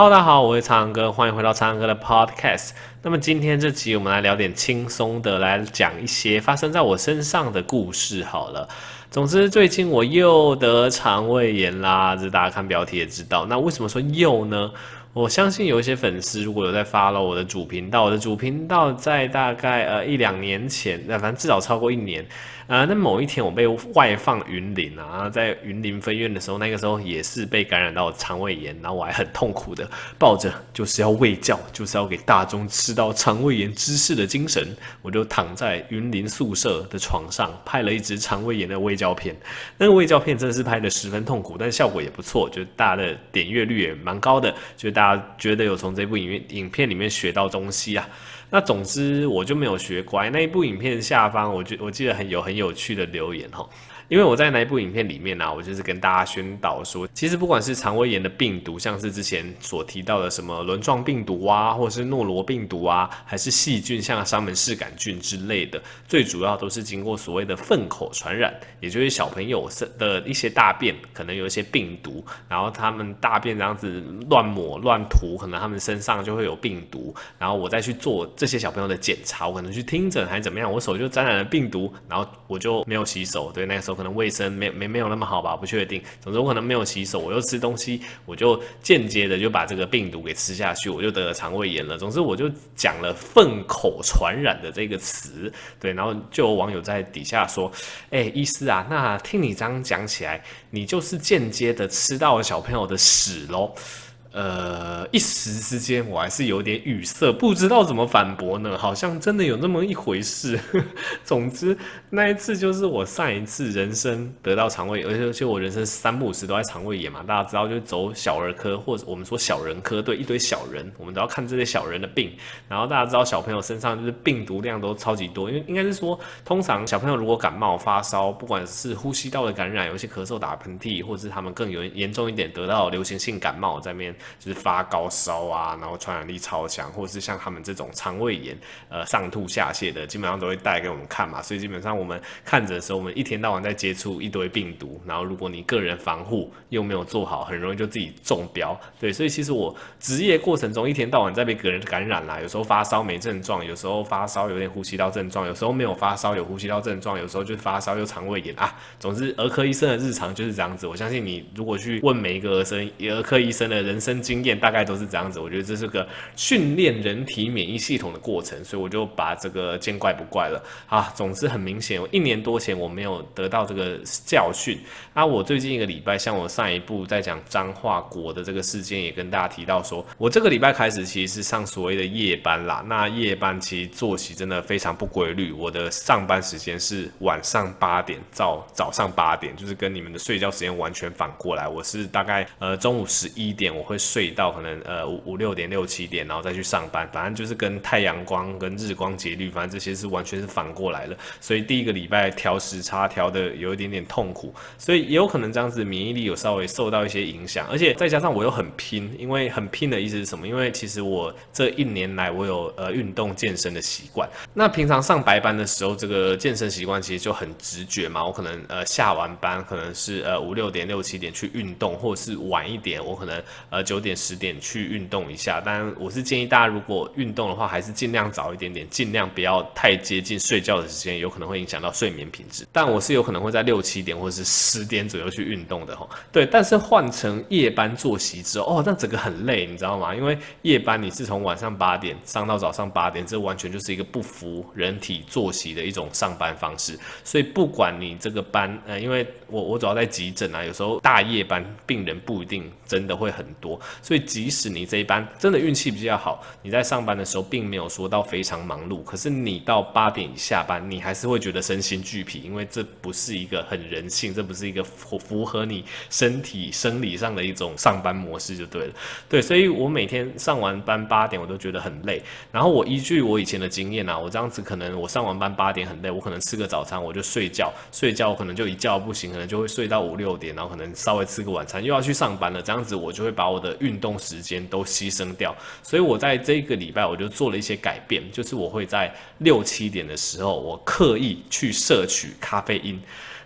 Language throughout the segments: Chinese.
Hello，大家好，我是苍哥，欢迎回到苍哥的 Podcast。那么今天这集我们来聊点轻松的，来讲一些发生在我身上的故事。好了，总之最近我又得肠胃炎啦，这大家看标题也知道。那为什么说又呢？我相信有一些粉丝如果有在 follow 我的主频道，我的主频道在大概呃一两年前，那反正至少超过一年。啊、那某一天我被外放云林啊，在云林分院的时候，那个时候也是被感染到肠胃炎，然后我还很痛苦的抱着就是要喂教，就是要给大众吃到肠胃炎知识的精神，我就躺在云林宿舍的床上拍了一支肠胃炎的卫胶片。那个微胶片真的是拍的十分痛苦，但是效果也不错，就是大家的点阅率也蛮高的，就是大家觉得有从这部影影片里面学到东西啊。那总之我就没有学乖。那一部影片下方，我觉我记得很有很有趣的留言哈。因为我在那一部影片里面呢、我就是跟大家宣导说，其实不管是肠胃炎的病毒，像是之前所提到的什么轮状病毒啊，或者是诺罗病毒啊，还是细菌，像沙门氏杆菌之类的，最主要都是经过所谓的粪口传染，也就是小朋友的一些大便可能有一些病毒，然后他们大便这样子乱抹乱涂，可能他们身上就会有病毒，然后我再去做这些小朋友的检查，我可能去听诊还是怎么样，我手就沾染了病毒，然后我就没有洗手，对，那个时候。可能卫生没没没有那么好吧，不确定。总之我可能没有洗手，我又吃东西，我就间接的就把这个病毒给吃下去，我就得了肠胃炎了。总之我就讲了“粪口传染”的这个词，对，然后就有网友在底下说：“哎、医师啊，那听你这样讲起来，你就是间接的吃到了小朋友的屎喽。”呃，一时之间我还是有点语塞，不知道怎么反驳呢。好像真的有那么一回事。总之，那一次就是我上一次人生得到肠胃炎，而且我人生三不五时都在肠胃炎嘛。大家知道，就走小儿科或者我们说小人科，对，一堆小人，我们都要看这些小人的病。然后大家知道，小朋友身上就是病毒量都超级多，因为应该是说，通常小朋友如果感冒发烧，不管是呼吸道的感染，有些咳嗽、打喷嚏，或者是他们更有严重一点得到流行性感冒在面。就是发高高烧啊，然后传染力超强，或者是像他们这种肠胃炎，呃，上吐下泻的，基本上都会带给我们看嘛。所以基本上我们看着的时候，我们一天到晚在接触一堆病毒，然后如果你个人防护又没有做好，很容易就自己中标。对，所以其实我职业过程中一天到晚在被个人感染啦，有时候发烧没症状，有时候发烧有点呼吸道症状，有时候没有发烧有呼吸道症状，有时候就发烧又肠胃炎啊。总之，儿科医生的日常就是这样子。我相信你如果去问每一个儿生儿科医生的人生经验大概都是这样子，我觉得这是个训练人体免疫系统的过程，所以我就把这个见怪不怪了啊。总之很明显，我一年多前我没有得到这个教训啊。我最近一个礼拜，像我上一部在讲彰化国的这个事件，也跟大家提到说，我这个礼拜开始其实是上所谓的夜班啦。那夜班其实作息真的非常不规律，我的上班时间是晚上八点到早上八点，就是跟你们的睡觉时间完全反过来。我是大概呃中午十一点我会睡到。可能呃五五六点六七点，然后再去上班，反正就是跟太阳光跟日光节律，反正这些是完全是反过来了。所以第一个礼拜调时差调的有一点点痛苦，所以也有可能这样子免疫力有稍微受到一些影响，而且再加上我又很拼，因为很拼的意思是什么？因为其实我这一年来我有呃运动健身的习惯，那平常上白班的时候，这个健身习惯其实就很直觉嘛，我可能呃下完班可能是呃五六点六七点去运动，或者是晚一点，我可能呃九点十点。去去运动一下，当然我是建议大家，如果运动的话，还是尽量早一点点，尽量不要太接近睡觉的时间，有可能会影响到睡眠品质。但我是有可能会在六七点或者是十点左右去运动的哈。对，但是换成夜班作息之后，哦，那整个很累，你知道吗？因为夜班你是从晚上八点上到早上八点，这完全就是一个不符人体作息的一种上班方式。所以不管你这个班，呃，因为我我主要在急诊啊，有时候大夜班病人不一定真的会很多，所以。即使是你这一班真的运气比较好，你在上班的时候并没有说到非常忙碌，可是你到八点下班，你还是会觉得身心俱疲，因为这不是一个很人性，这不是一个符符合你身体生理上的一种上班模式就对了。对，所以我每天上完班八点，我都觉得很累。然后我依据我以前的经验啊，我这样子可能我上完班八点很累，我可能吃个早餐我就睡觉，睡觉我可能就一觉不行，可能就会睡到五六点，然后可能稍微吃个晚餐，又要去上班了，这样子我就会把我的运动时间都牺牲掉，所以我在这个礼拜我就做了一些改变，就是我会在六七点的时候，我刻意去摄取咖啡因。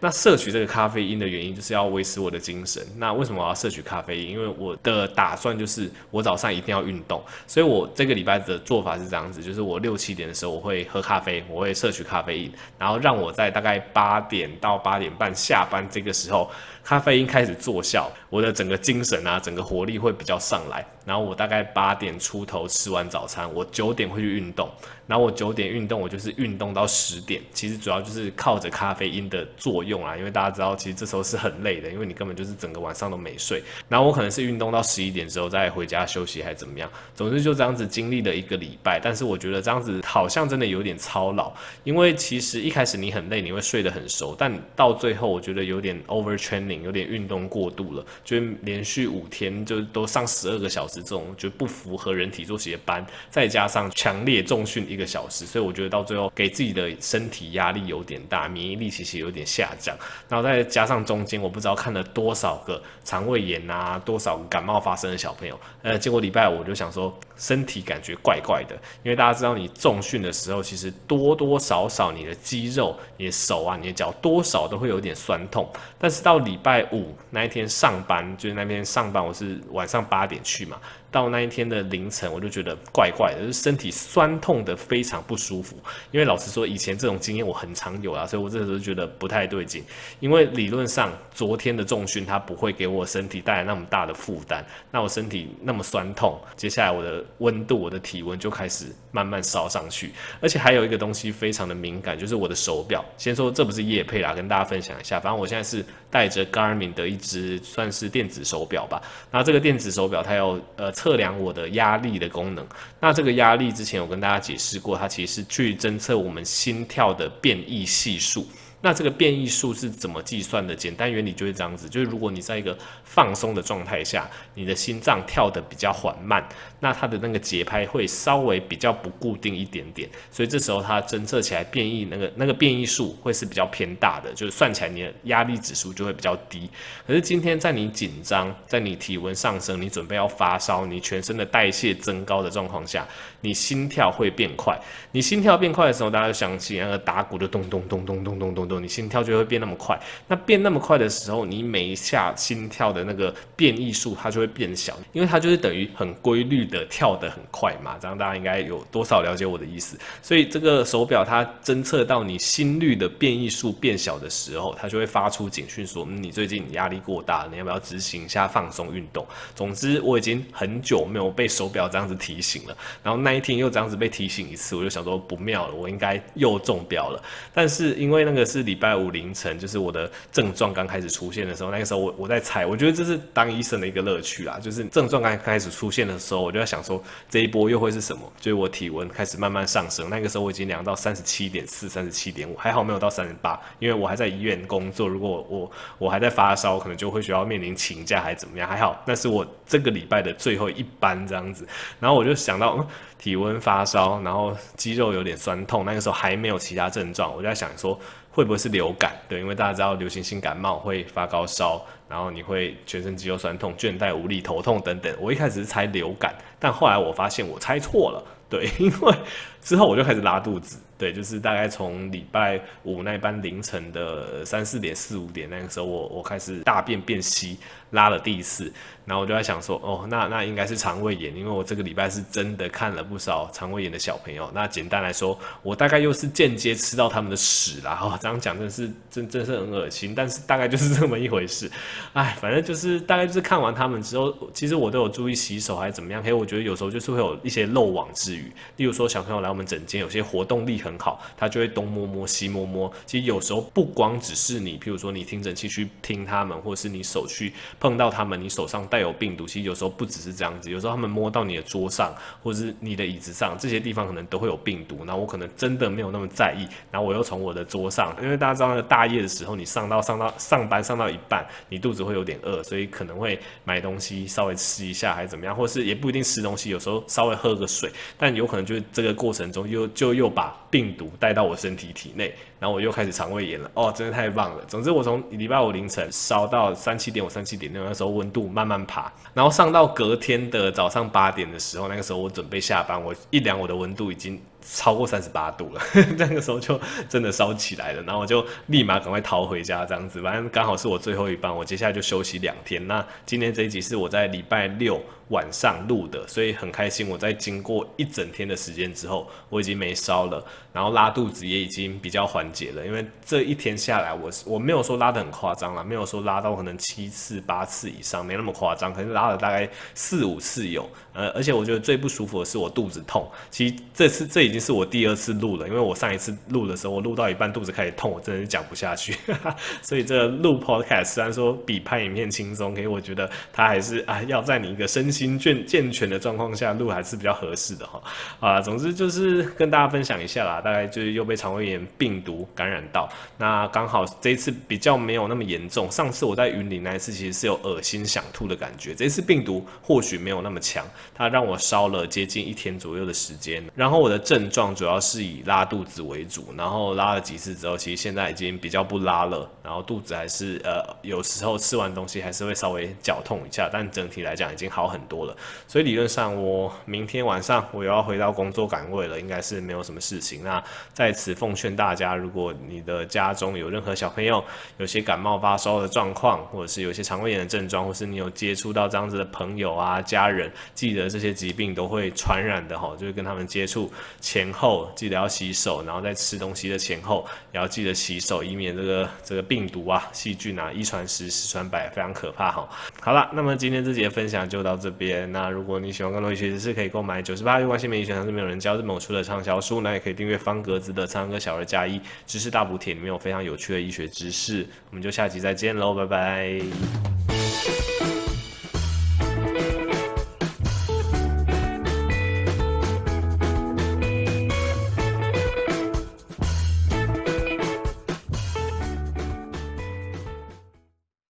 那摄取这个咖啡因的原因就是要维持我的精神。那为什么我要摄取咖啡因？因为我的打算就是我早上一定要运动，所以我这个礼拜的做法是这样子，就是我六七点的时候我会喝咖啡，我会摄取咖啡因，然后让我在大概八点到八点半下班这个时候。咖啡因开始作效，我的整个精神啊，整个活力会比较上来。然后我大概八点出头吃完早餐，我九点会去运动。然后我九点运动，我就是运动到十点。其实主要就是靠着咖啡因的作用啊，因为大家知道，其实这时候是很累的，因为你根本就是整个晚上都没睡。然后我可能是运动到十一点之后再回家休息，还是怎么样。总之就这样子经历了一个礼拜。但是我觉得这样子好像真的有点操劳，因为其实一开始你很累，你会睡得很熟，但到最后我觉得有点 overtraining。有点运动过度了，就连续五天就都上十二个小时，这种就不符合人体作息的班，再加上强烈重训一个小时，所以我觉得到最后给自己的身体压力有点大，免疫力其实有点下降。然后再加上中间我不知道看了多少个肠胃炎啊，多少感冒发生的小朋友，呃，结果礼拜五我就想说身体感觉怪怪的，因为大家知道你重训的时候，其实多多少少你的肌肉、你的手啊、你的脚多少都会有点酸痛，但是到礼拜。五那一天上班，就是那天上班，我是晚上八点去嘛。到那一天的凌晨，我就觉得怪怪的，就身体酸痛的非常不舒服。因为老实说，以前这种经验我很常有啊，所以我这时候觉得不太对劲。因为理论上昨天的重训它不会给我身体带来那么大的负担，那我身体那么酸痛，接下来我的温度、我的体温就开始慢慢烧上去。而且还有一个东西非常的敏感，就是我的手表。先说这不是业配啦，跟大家分享一下。反正我现在是戴着 Garmin 的一只算是电子手表吧。那这个电子手表它有呃。测量我的压力的功能，那这个压力之前我跟大家解释过，它其实是去侦测我们心跳的变异系数。那这个变异数是怎么计算的？简单原理就是这样子，就是如果你在一个放松的状态下，你的心脏跳得比较缓慢，那它的那个节拍会稍微比较不固定一点点，所以这时候它侦测起来变异那个那个变异数会是比较偏大的，就是算起来你的压力指数就会比较低。可是今天在你紧张，在你体温上升，你准备要发烧，你全身的代谢增高的状况下，你心跳会变快。你心跳变快的时候，大家就想起那个打鼓的咚咚咚咚咚咚咚。你心跳就会变那么快，那变那么快的时候，你每一下心跳的那个变异数它就会变小，因为它就是等于很规律的跳得很快嘛。这样大家应该有多少了解我的意思？所以这个手表它侦测到你心率的变异数变小的时候，它就会发出警讯说，嗯，你最近压力过大，你要不要执行一下放松运动？总之，我已经很久没有被手表这样子提醒了。然后那一天又这样子被提醒一次，我就想说不妙了，我应该又中标了。但是因为那个是。是礼拜五凌晨，就是我的症状刚开始出现的时候，那个时候我我在猜，我觉得这是当医生的一个乐趣啦，就是症状刚开始出现的时候，我就在想说这一波又会是什么？就是我体温开始慢慢上升，那个时候我已经量到三十七点四、三十七点五，还好没有到三十八，因为我还在医院工作，如果我我还在发烧，可能就会需要面临请假还是怎么样，还好那是我这个礼拜的最后一班这样子，然后我就想到。体温发烧，然后肌肉有点酸痛，那个时候还没有其他症状，我就在想说会不会是流感？对，因为大家知道流行性感冒会发高烧，然后你会全身肌肉酸痛、倦怠无力、头痛等等。我一开始是猜流感，但后来我发现我猜错了，对，因为之后我就开始拉肚子。对，就是大概从礼拜五那班凌晨的三四点、四五点那个时候我，我我开始大便变稀，拉了第一次，然后我就在想说，哦，那那应该是肠胃炎，因为我这个礼拜是真的看了不少肠胃炎的小朋友。那简单来说，我大概又是间接吃到他们的屎啦。哈、哦，这样讲真的是真真是很恶心，但是大概就是这么一回事。哎，反正就是大概就是看完他们之后，其实我都有注意洗手还是怎么样。可是我觉得有时候就是会有一些漏网之鱼，例如说小朋友来我们诊间，有些活动力很。好，他就会东摸摸西摸摸。其实有时候不光只是你，譬如说你听诊器去听他们，或是你手去碰到他们，你手上带有病毒。其实有时候不只是这样子，有时候他们摸到你的桌上，或是你的椅子上，这些地方可能都会有病毒。然后我可能真的没有那么在意，然后我又从我的桌上，因为大家知道那个大夜的时候，你上到上到上班上到一半，你肚子会有点饿，所以可能会买东西稍微吃一下，还是怎么样，或是也不一定吃东西，有时候稍微喝个水，但有可能就是这个过程中又就又把病毒带到我身体体内，然后我又开始肠胃炎了。哦，真的太棒了！总之，我从礼拜五凌晨烧到三七点五、三七点六，那时候温度慢慢爬，然后上到隔天的早上八点的时候，那个时候我准备下班，我一量我的温度已经超过三十八度了，那个时候就真的烧起来了，然后我就立马赶快逃回家，这样子，反正刚好是我最后一班，我接下来就休息两天。那今天这一集是我在礼拜六晚上录的，所以很开心。我在经过一整天的时间之后，我已经没烧了，然后拉肚子也已经比较缓解了。因为这一天下来，我我没有说拉得很夸张啦，没有说拉到可能七次八次以上，没那么夸张，可是拉了大概四五次有。呃，而且我觉得最不舒服的是我肚子痛。其实这次这已经是我第二次录了，因为我上一次录的时候，我录到一半肚子开始痛，我真的是讲不下去。所以这录 podcast 虽然说比拍影片轻松，可是我觉得它还是啊，要在你一个身心心健健全的状况下录还是比较合适的哈。啊，总之就是跟大家分享一下啦，大概就是又被肠胃炎病毒感染到，那刚好这一次比较没有那么严重。上次我在云林那一次其实是有恶心想吐的感觉，这次病毒或许没有那么强。它让我烧了接近一天左右的时间，然后我的症状主要是以拉肚子为主，然后拉了几次之后，其实现在已经比较不拉了，然后肚子还是呃有时候吃完东西还是会稍微绞痛一下，但整体来讲已经好很多了。所以理论上我明天晚上我又要回到工作岗位了，应该是没有什么事情。那在此奉劝大家，如果你的家中有任何小朋友有些感冒发烧的状况，或者是有些肠胃炎的症状，或是你有接触到这样子的朋友啊家人，记得。这些疾病都会传染的哈，就是跟他们接触前后记得要洗手，然后在吃东西的前后也要记得洗手，以免这个这个病毒啊、细菌啊一传十，十传百，非常可怕哈。好了，那么今天这节分享就到这边。那如果你喜欢更多医学知识，可以购买九十八月关系美医学堂是没有人教这本出的畅销书，那也可以订阅方格子的苍哥小儿加一知识大补帖，里面有非常有趣的医学知识。我们就下集再见喽，拜拜。